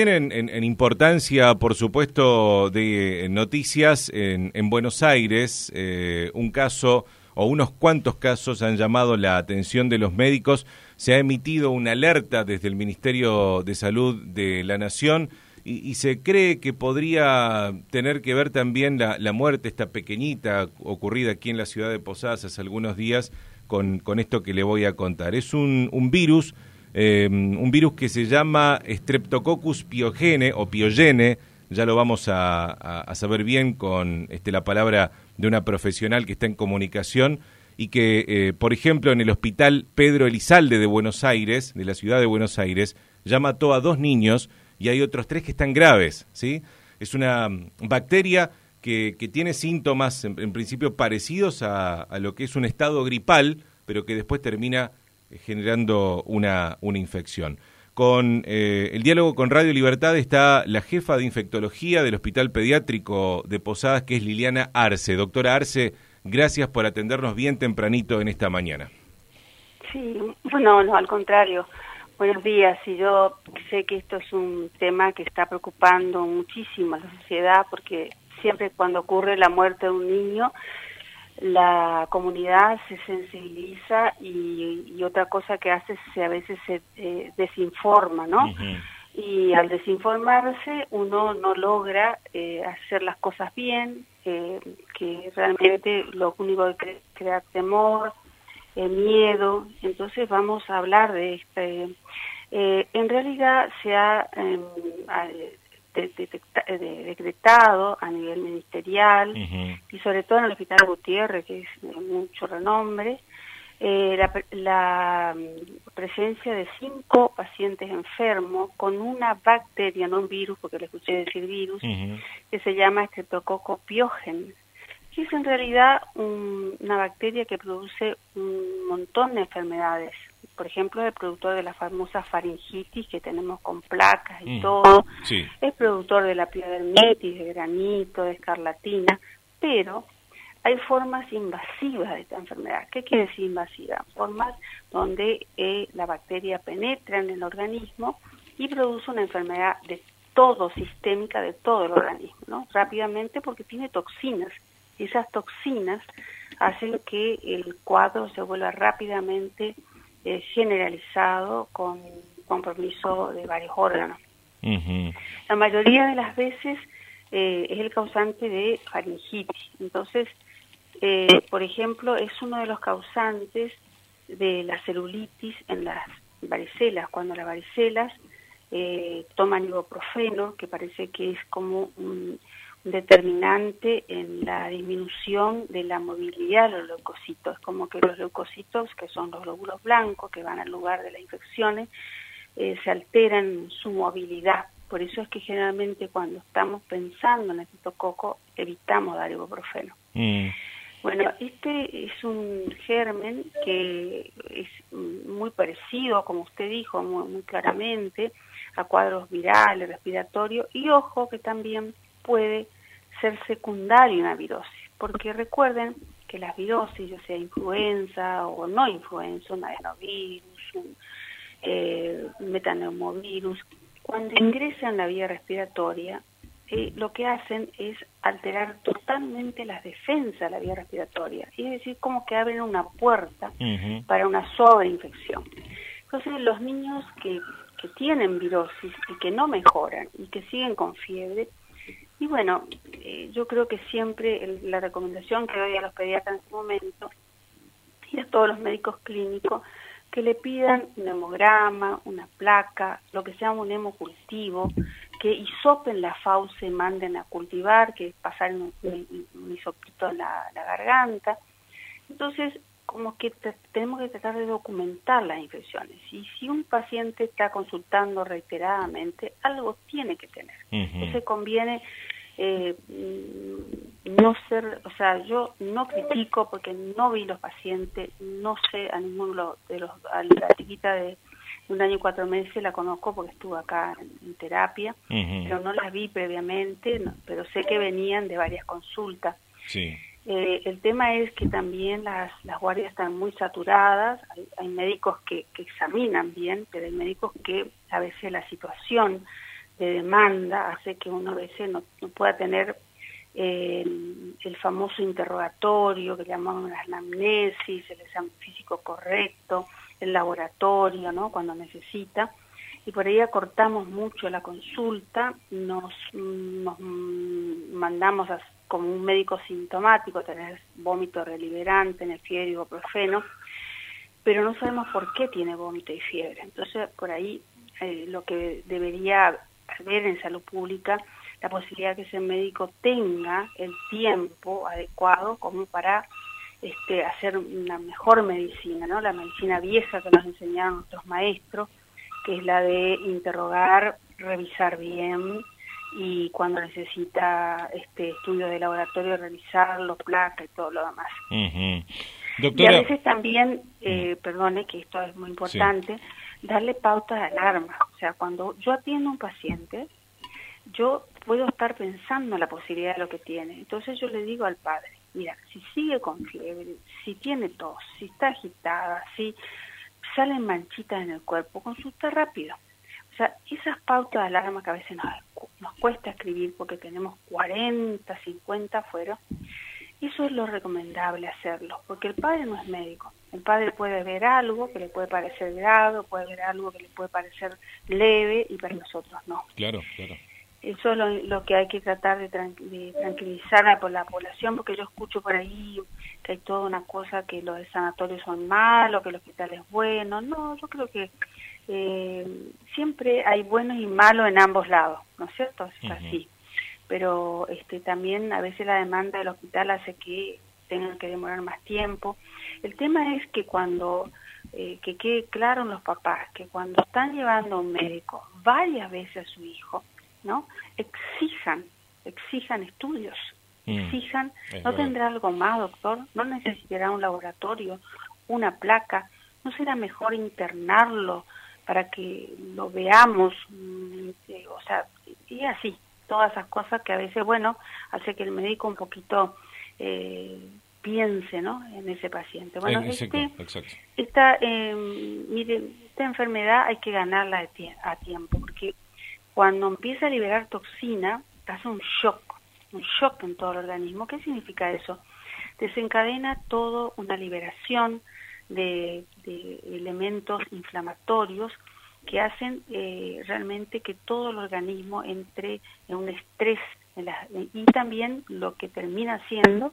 En, en, importancia, por supuesto, de noticias, en, en Buenos Aires, eh, un caso o unos cuantos casos han llamado la atención de los médicos. Se ha emitido una alerta desde el Ministerio de Salud de la Nación y, se cree que podría tener que ver también la, la, muerte, esta pequeñita ocurrida aquí en la ciudad de Posadas hace algunos días, con, con esto que le voy a contar. Es un, un virus eh, un virus que se llama Streptococcus piogene o piogene, ya lo vamos a, saber bien con este, la palabra de una profesional que está en comunicación y que, eh, por ejemplo, en el hospital Pedro Elizalde de Buenos Aires, de la ciudad de Buenos Aires, ya mató a dos niños y hay otros tres que están graves, ¿sí? Es una mm, bacteria que, tiene síntomas, en, en principio, parecidos a, a, lo que es un estado gripal, pero que después termina generando una, una infección. Con eh, el diálogo con Radio Libertad está la jefa de infectología del Hospital Pediátrico de Posadas, que es Liliana Arce. Doctora Arce, gracias por atendernos bien tempranito en esta mañana. Sí, bueno, no, al contrario. Buenos días, y yo sé que esto es un tema que está preocupando muchísimo a la sociedad porque siempre cuando ocurre la muerte de un niño la comunidad se sensibiliza y, otra cosa que hace es a veces se eh, desinforma, ¿no? Y al desinformarse uno no logra eh, hacer las cosas bien, eh, que realmente lo único que crea temor, miedo. Entonces vamos a hablar de este. en realidad se ha em, decretado a nivel ministerial y sobre todo en el Hospital Gutiérrez, que es de mucho renombre, eh, la, la, mm, presencia de cinco pacientes enfermos con una bacteria, no un virus, porque le escuché decir virus, que se llama Streptococcus pyogen, que es en realidad una bacteria que produce un montón de enfermedades por ejemplo, es el productor de la famosa faringitis que tenemos con placas y mm. todo, es productor de la piodermitis, de granito, de escarlatina, pero hay formas invasivas de esta enfermedad. ¿Qué quiere decir invasiva? Formas donde eh, la bacteria penetra en el organismo y produce una enfermedad de todo, sistémica de todo el organismo, ¿no? Rápidamente porque tiene toxinas. Y esas toxinas hacen que el cuadro se vuelva rápidamente eh, generalizado con compromiso de varios órganos. La mayoría de las veces eh, es el causante de faringitis. Entonces, eh, por ejemplo, es uno de los causantes de la celulitis en las varicelas. Cuando las varicelas toman ibuprofeno, que parece que es como un, determinante en la disminución de la movilidad de los leucocitos. Es como que los leucocitos, que son los glóbulos blancos que van al lugar de las infecciones, eh, se alteran su movilidad. Por eso es que generalmente cuando estamos pensando en el citococo evitamos dar ibuprofeno. Mm. Bueno, este es un germen que es muy parecido, como usted dijo muy claramente, a cuadros virales, respiratorios, y ojo que también puede ser secundario una virosis, porque recuerden que las virosis, ya sea influenza o no influenza, un adenovirus, un eh, metaneumovirus, cuando ingresan la vía respiratoria, eh, lo que hacen es alterar totalmente las defensas de la vía respiratoria, es decir, como que abren una puerta para una sobreinfección. Entonces, los niños que, que tienen virosis y que no mejoran y que siguen con fiebre, y bueno, eh, yo creo que siempre la recomendación que doy a los pediatras en este momento y a todos los médicos clínicos que le pidan un hemograma, una placa, lo que sea un hemocultivo, que hisopen la fauce, manden a cultivar, que pasar un, un, hisopito en la, la garganta. Entonces, como que tenemos que tratar de documentar las infecciones. Y si un paciente está consultando reiteradamente, algo tiene que tener. Entonces conviene eh, no ser, o sea, yo no critico porque no vi los pacientes, no sé a ninguno de los, a la chiquita de un año y cuatro meses la conozco porque estuvo acá en, terapia, pero no las vi previamente, pero sé que venían de varias consultas. Sí. Eh, el tema es que también las, las guardias están muy saturadas, hay, médicos que, que, examinan bien, pero hay médicos que a veces la situación demanda hace que uno a veces no, pueda tener eh, el famoso interrogatorio que llamamos la anamnesis, el examen físico correcto, el laboratorio, ¿no? Cuando necesita. Y por ahí acortamos mucho la consulta, nos, nos mandamos a, como un médico sintomático, tener vómito reliberante, en el fiebre ibuprofeno, pero no sabemos por qué tiene vómito y fiebre. Entonces, por ahí eh, lo que debería haber en salud pública, la posibilidad de que ese médico tenga el tiempo adecuado como para este, hacer una mejor medicina, ¿no? La medicina vieja que nos enseñaron nuestros maestros, que es la de interrogar, revisar bien y cuando necesita este estudio de laboratorio revisarlo, placa y todo lo demás. Y a veces también, eh, perdone que esto es muy importante, darle pautas de alarma. O sea, cuando yo atiendo a un paciente, yo puedo estar pensando en la posibilidad de lo que tiene. Entonces yo le digo al padre, mira, si sigue con fiebre, si tiene tos, si está agitada, si salen manchitas en el cuerpo, consulta rápido. Sea, esas pautas de alarma que a veces nos, nos cuesta escribir porque tenemos 40, 50 afuera, eso es lo recomendable hacerlo, porque el padre no es médico. El padre puede ver algo que le puede parecer grave, puede ver algo que le puede parecer leve y para nosotros no. Claro, claro. Eso es lo, que hay que tratar de, tranquilizar a la población, porque yo escucho por ahí que hay toda una cosa que los sanatorios son malos, que el hospital es bueno. No, yo creo que eh, siempre hay buenos y malos en ambos lados, ¿no es cierto? Es así pero este, también a veces la demanda del hospital hace que tengan que demorar más tiempo. El tema es que cuando, eh, que quede claro en los papás, que cuando están llevando a un médico varias veces a su hijo, ¿no? Exijan, exijan estudios, mm, exijan, ¿no tendrá algo más, doctor? ¿No necesitará un laboratorio, una placa? ¿No será mejor internarlo para que lo veamos? Mm, eh, o sea, y así, todas esas cosas que a veces, bueno, hace que el médico un poquito eh, piense, ¿no? En ese paciente. Bueno, este, esta, eh, mire, esta enfermedad hay que ganarla a tiempo, porque cuando empieza a liberar toxina, hace un shock, un shock en todo el organismo. ¿Qué significa eso? Desencadena todo una liberación de, de elementos inflamatorios que hacen eh, realmente que todo el organismo entre en un estrés y también lo que termina haciendo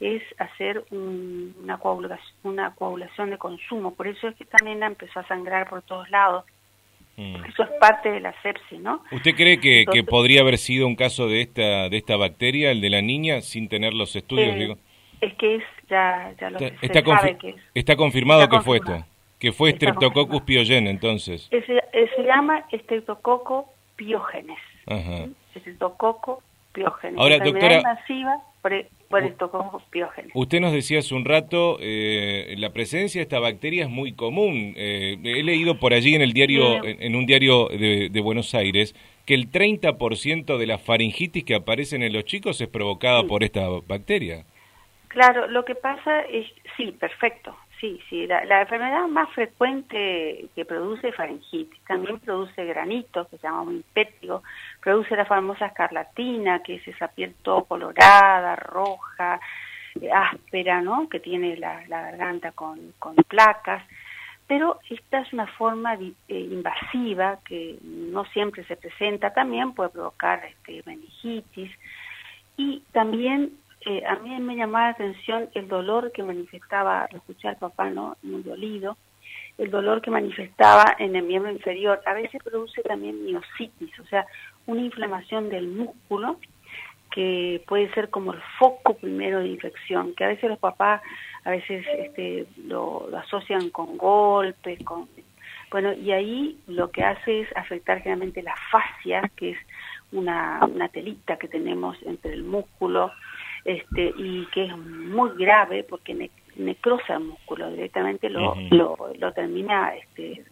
es hacer una, coagulación, una coagulación de consumo. Por eso es que también la empezó a sangrar por todos lados. Mm. Eso es parte de la sepsis, ¿no? ¿Usted cree que, que, podría haber sido un caso de esta de esta bacteria, el de la niña, sin tener los estudios? Eh, es que es, ya, ya lo está, se sabe que es. Está confirmado que fue esto. Que fue Streptococcus pyogenes, entonces. Ese, se llama Streptococcus pyogenes. Ajá. Streptococcus pyogenes. Ahora, doctora... masiva por, por. Usted nos decía hace un rato, eh, la presencia de esta bacteria es muy común. Eh, he leído por allí en el diario, en, un diario de, de, Buenos Aires, que el 30% de la faringitis que aparecen en los chicos es provocada por esta bacteria. Claro, lo que pasa es, sí, perfecto, Sí, sí, la, enfermedad más frecuente que produce faringitis, también produce granitos, que se llama muy pétrigo, produce la famosa escarlatina, que es esa piel todo colorada, roja, áspera, ¿no? Que tiene la, garganta con, con, placas, pero esta es una forma eh, invasiva que no siempre se presenta, también puede provocar este, meningitis y también eh, a mí me llamaba la atención el dolor que manifestaba, lo escuché al papá, ¿no? Muy dolido, el dolor que manifestaba en el miembro inferior. A veces produce también miositis, o sea, una inflamación del músculo que puede ser como el foco primero de infección, que a veces los papás a veces este, lo, asocian con golpes, con bueno, y ahí lo que hace es afectar generalmente la fascia, que es una, una telita que tenemos entre el músculo este, y que es muy grave porque necrosa el músculo, directamente lo, lo, termina este,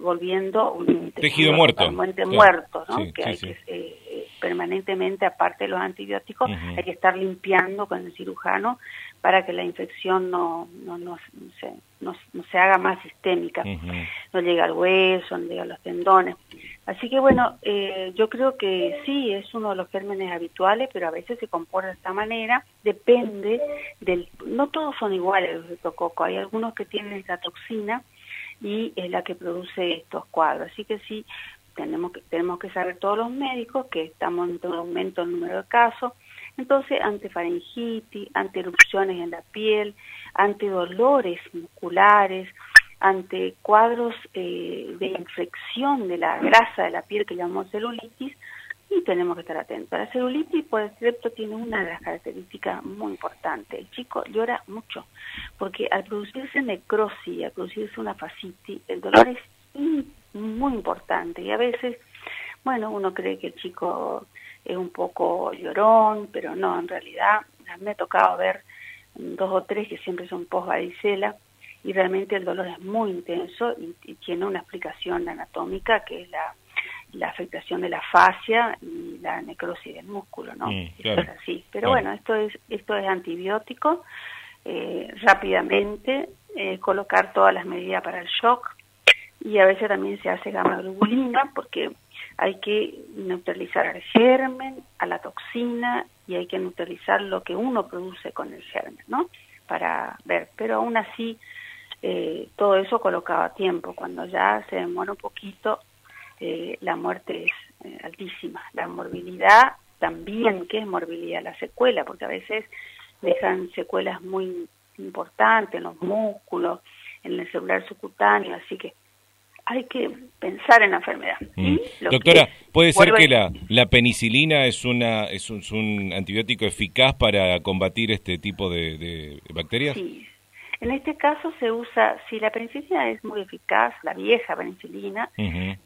volviendo un tejido muerto, muerto, ¿no? que hay que eh, permanentemente, aparte de los antibióticos, hay que estar limpiando con el cirujano para que la infección no, no, no, se, no, se haga más sistémica, no llega al hueso, no llega a los tendones. Así que bueno, eh, yo creo que sí, es uno de los gérmenes habituales, pero a veces se comporta de esta manera, depende del... No todos son iguales los de tococo, hay algunos que tienen esta toxina y es la que produce estos cuadros. Así que sí, tenemos que, tenemos que saber todos los médicos que estamos en todo aumento el número de casos, entonces, ante faringitis, ante erupciones en la piel, ante dolores musculares, ante cuadros eh, de infección de la grasa de la piel que llamamos celulitis, y tenemos que estar atentos. La celulitis por el tiene una de las características muy importantes. El chico llora mucho, porque al producirse necrosis, al producirse una fascitis, el dolor es muy importante y a veces, bueno, uno cree que el chico es un poco llorón, pero no, en realidad me ha tocado ver dos o tres que siempre son post-varicela y realmente el dolor es muy intenso y, tiene una explicación anatómica que es la, la, afectación de la fascia y la necrosis del músculo, ¿no? es así. Pero bueno, esto es, esto es antibiótico, eh, rápidamente eh, colocar todas las medidas para el shock y a veces también se hace gamma globulina porque hay que neutralizar al germen, a la toxina y hay que neutralizar lo que uno produce con el germen, ¿no? Para ver, pero aún así eh, todo eso colocado a tiempo, cuando ya se demora un poquito, eh, la muerte es eh, altísima. La morbilidad también, ¿qué es morbilidad? La secuela, porque a veces dejan secuelas muy importantes en los músculos, en el celular subcutáneo, así que hay que pensar en la enfermedad. Mm. Doctora, ¿puede ser que la, la penicilina es, una, es un, antibiótico eficaz para combatir este tipo de, bacterias? Sí. En este caso se usa, si la penicilina es muy eficaz, la vieja penicilina,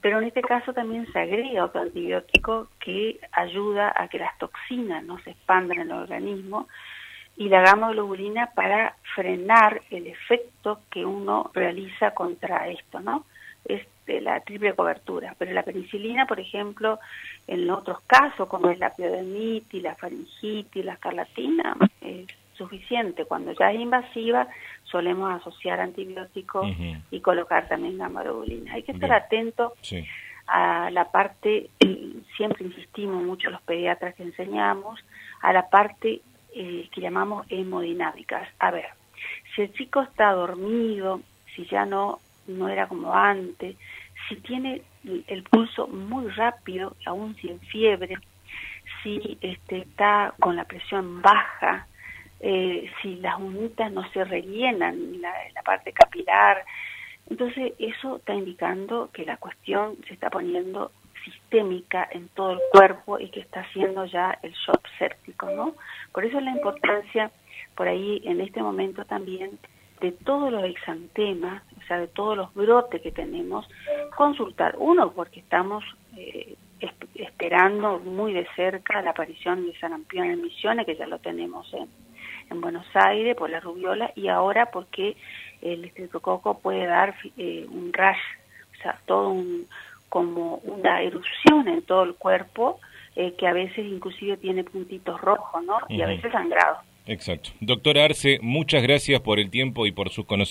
pero en este caso también se agrega otro antibiótico que ayuda a que las toxinas no se expandan en el organismo y la gamma globulina para frenar el efecto que uno realiza contra esto, ¿no? es de la triple cobertura, pero la penicilina, por ejemplo, en otros casos, como es la piodermitis, la faringitis, la escarlatina, es suficiente. Cuando ya es invasiva, solemos asociar antibióticos y colocar también gamma Hay que estar atento a la parte, siempre insistimos mucho los pediatras que enseñamos, a la parte eh, que llamamos hemodinámicas. A ver, si el chico está dormido, si ya no no era como antes, si tiene el pulso muy rápido, aún sin fiebre, si este, está con la presión baja, eh, si las unitas no se rellenan, la, la parte capilar, entonces eso está indicando que la cuestión se está poniendo sistémica en todo el cuerpo y que está haciendo ya el shock séptico, ¿no? Por eso la importancia, por ahí en este momento también, de todos los exantemas, o sea, de todos los brotes que tenemos, consultar. Uno, porque estamos eh, esperando muy de cerca la aparición de sarampión en Misiones, que ya lo tenemos en, en Buenos Aires por la rubiola, y ahora porque el estreptococo puede dar eh, un rash, o sea, todo un, como una erupción en todo el cuerpo, eh, que a veces inclusive tiene puntitos rojos, ¿no? Y a veces sangrado. Exacto. Doctora Arce, muchas gracias por el tiempo y por sus conocimientos.